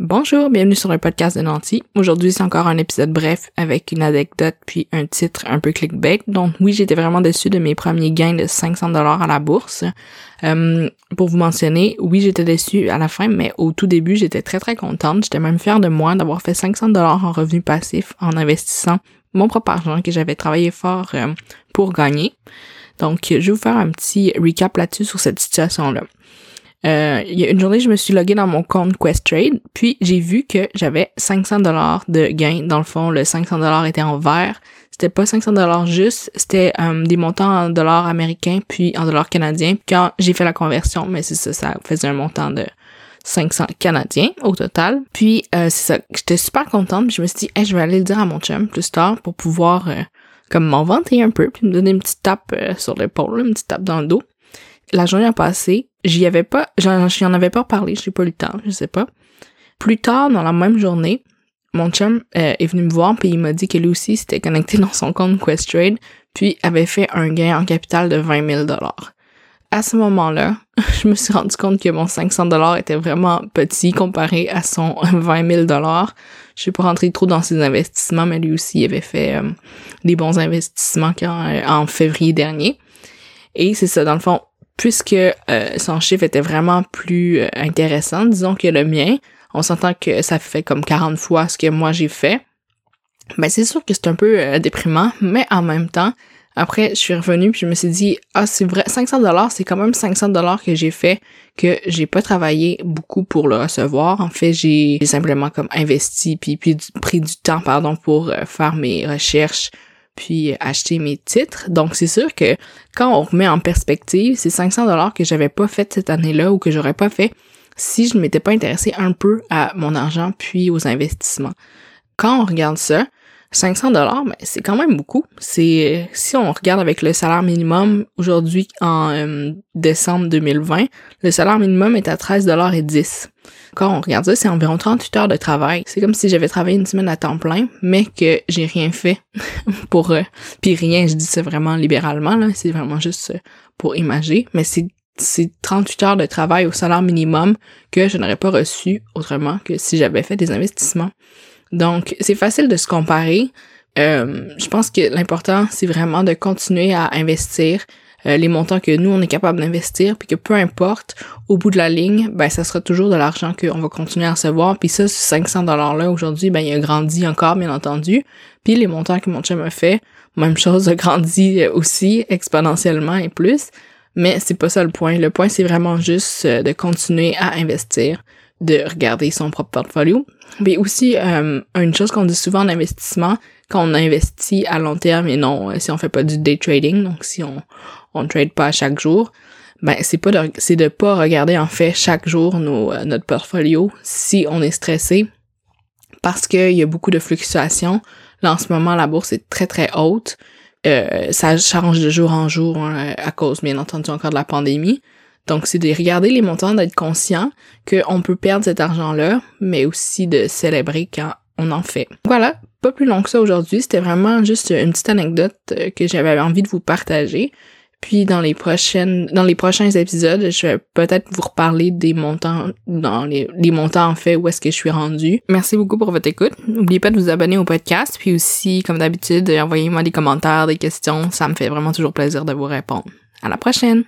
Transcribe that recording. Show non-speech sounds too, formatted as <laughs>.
Bonjour, bienvenue sur le podcast de Nancy. Aujourd'hui, c'est encore un épisode bref avec une anecdote puis un titre un peu clickbait. Donc oui, j'étais vraiment déçue de mes premiers gains de 500 dollars à la bourse. Euh, pour vous mentionner, oui, j'étais déçue à la fin, mais au tout début, j'étais très très contente. J'étais même fière de moi d'avoir fait 500 dollars en revenus passifs en investissant mon propre argent que j'avais travaillé fort euh, pour gagner. Donc, je vais vous faire un petit recap là-dessus sur cette situation-là. Euh, il y a une journée, je me suis logué dans mon compte Questrade, puis j'ai vu que j'avais 500 dollars de gain. Dans le fond, le 500 dollars était en vert. C'était pas 500 dollars juste, c'était euh, des montants en dollars américains puis en dollars canadiens. Puis quand j'ai fait la conversion, mais c'est ça, ça faisait un montant de 500 canadiens au total. Puis euh, c'est ça, j'étais super contente. Puis je me suis dit, hey, je vais aller le dire à mon chum plus tard pour pouvoir comme m'en vanter un peu, puis me donner une petite tape sur l'épaule, une petite tape dans le dos la journée a passé, j'y avais pas, j'en avais pas parlé, j'ai pas eu le temps, je sais pas. Plus tard, dans la même journée, mon chum euh, est venu me voir puis il m'a dit que lui aussi s'était connecté dans son compte Questrade puis avait fait un gain en capital de 20 000 dollars. À ce moment-là, <laughs> je me suis rendu compte que mon 500 dollars était vraiment petit comparé à son <laughs> 20 000 dollars. Je suis pas rentré trop dans ses investissements, mais lui aussi avait fait euh, des bons investissements quand, en février dernier. Et c'est ça, dans le fond, puisque euh, son chiffre était vraiment plus euh, intéressant, disons que le mien, on s'entend que ça fait comme 40 fois ce que moi j'ai fait. Ben c'est sûr que c'est un peu euh, déprimant, mais en même temps, après je suis revenue puis je me suis dit ah c'est vrai 500 dollars c'est quand même 500 dollars que j'ai fait que j'ai pas travaillé beaucoup pour le recevoir en fait j'ai simplement comme investi puis puis pris du temps pardon pour faire mes recherches puis acheter mes titres. Donc c'est sûr que quand on remet en perspective, ces 500 dollars que j'avais pas fait cette année-là ou que j'aurais pas fait si je ne m'étais pas intéressé un peu à mon argent puis aux investissements. Quand on regarde ça, 500 dollars, mais c'est quand même beaucoup. C'est si on regarde avec le salaire minimum aujourd'hui en euh, décembre 2020, le salaire minimum est à 13 dollars et 10. Quand on regarde ça, c'est environ 38 heures de travail. C'est comme si j'avais travaillé une semaine à temps plein, mais que j'ai rien fait <laughs> pour euh, puis rien, je dis ça vraiment libéralement là, c'est vraiment juste euh, pour imager, mais c'est c'est 38 heures de travail au salaire minimum que je n'aurais pas reçu autrement que si j'avais fait des investissements. Donc, c'est facile de se comparer. Euh, je pense que l'important, c'est vraiment de continuer à investir euh, les montants que nous, on est capable d'investir, puis que peu importe, au bout de la ligne, ben ça sera toujours de l'argent qu'on va continuer à recevoir. Puis ça, ce 500 $-là, aujourd'hui, ben il a grandi encore, bien entendu. Puis les montants que mon chum a fait, même chose, a grandi aussi exponentiellement et plus. Mais c'est pas ça le point. Le point, c'est vraiment juste euh, de continuer à investir de regarder son propre portfolio. Mais aussi, euh, une chose qu'on dit souvent en investissement, quand on investit à long terme et non euh, si on fait pas du day trading, donc si on on trade pas chaque jour, ben c'est pas de c'est de pas regarder en fait chaque jour nos, euh, notre portfolio si on est stressé parce qu'il y a beaucoup de fluctuations. Là en ce moment la bourse est très très haute. ça change de jour en jour hein, à cause bien entendu encore de la pandémie. Donc, c'est de regarder les montants, d'être conscient qu'on peut perdre cet argent-là, mais aussi de célébrer quand on en fait. Voilà, pas plus long que ça aujourd'hui. C'était vraiment juste une petite anecdote euh, que j'avais envie de vous partager. Puis dans les prochaines, dans les prochains épisodes, je vais peut-être vous reparler des montants, dans les, montants en fait où est-ce que je suis rendue. Merci beaucoup pour votre écoute. N'oubliez pas de vous abonner au podcast, puis aussi, comme d'habitude, envoyez-moi des commentaires, des questions. Ça me fait vraiment toujours plaisir de vous répondre. À la prochaine!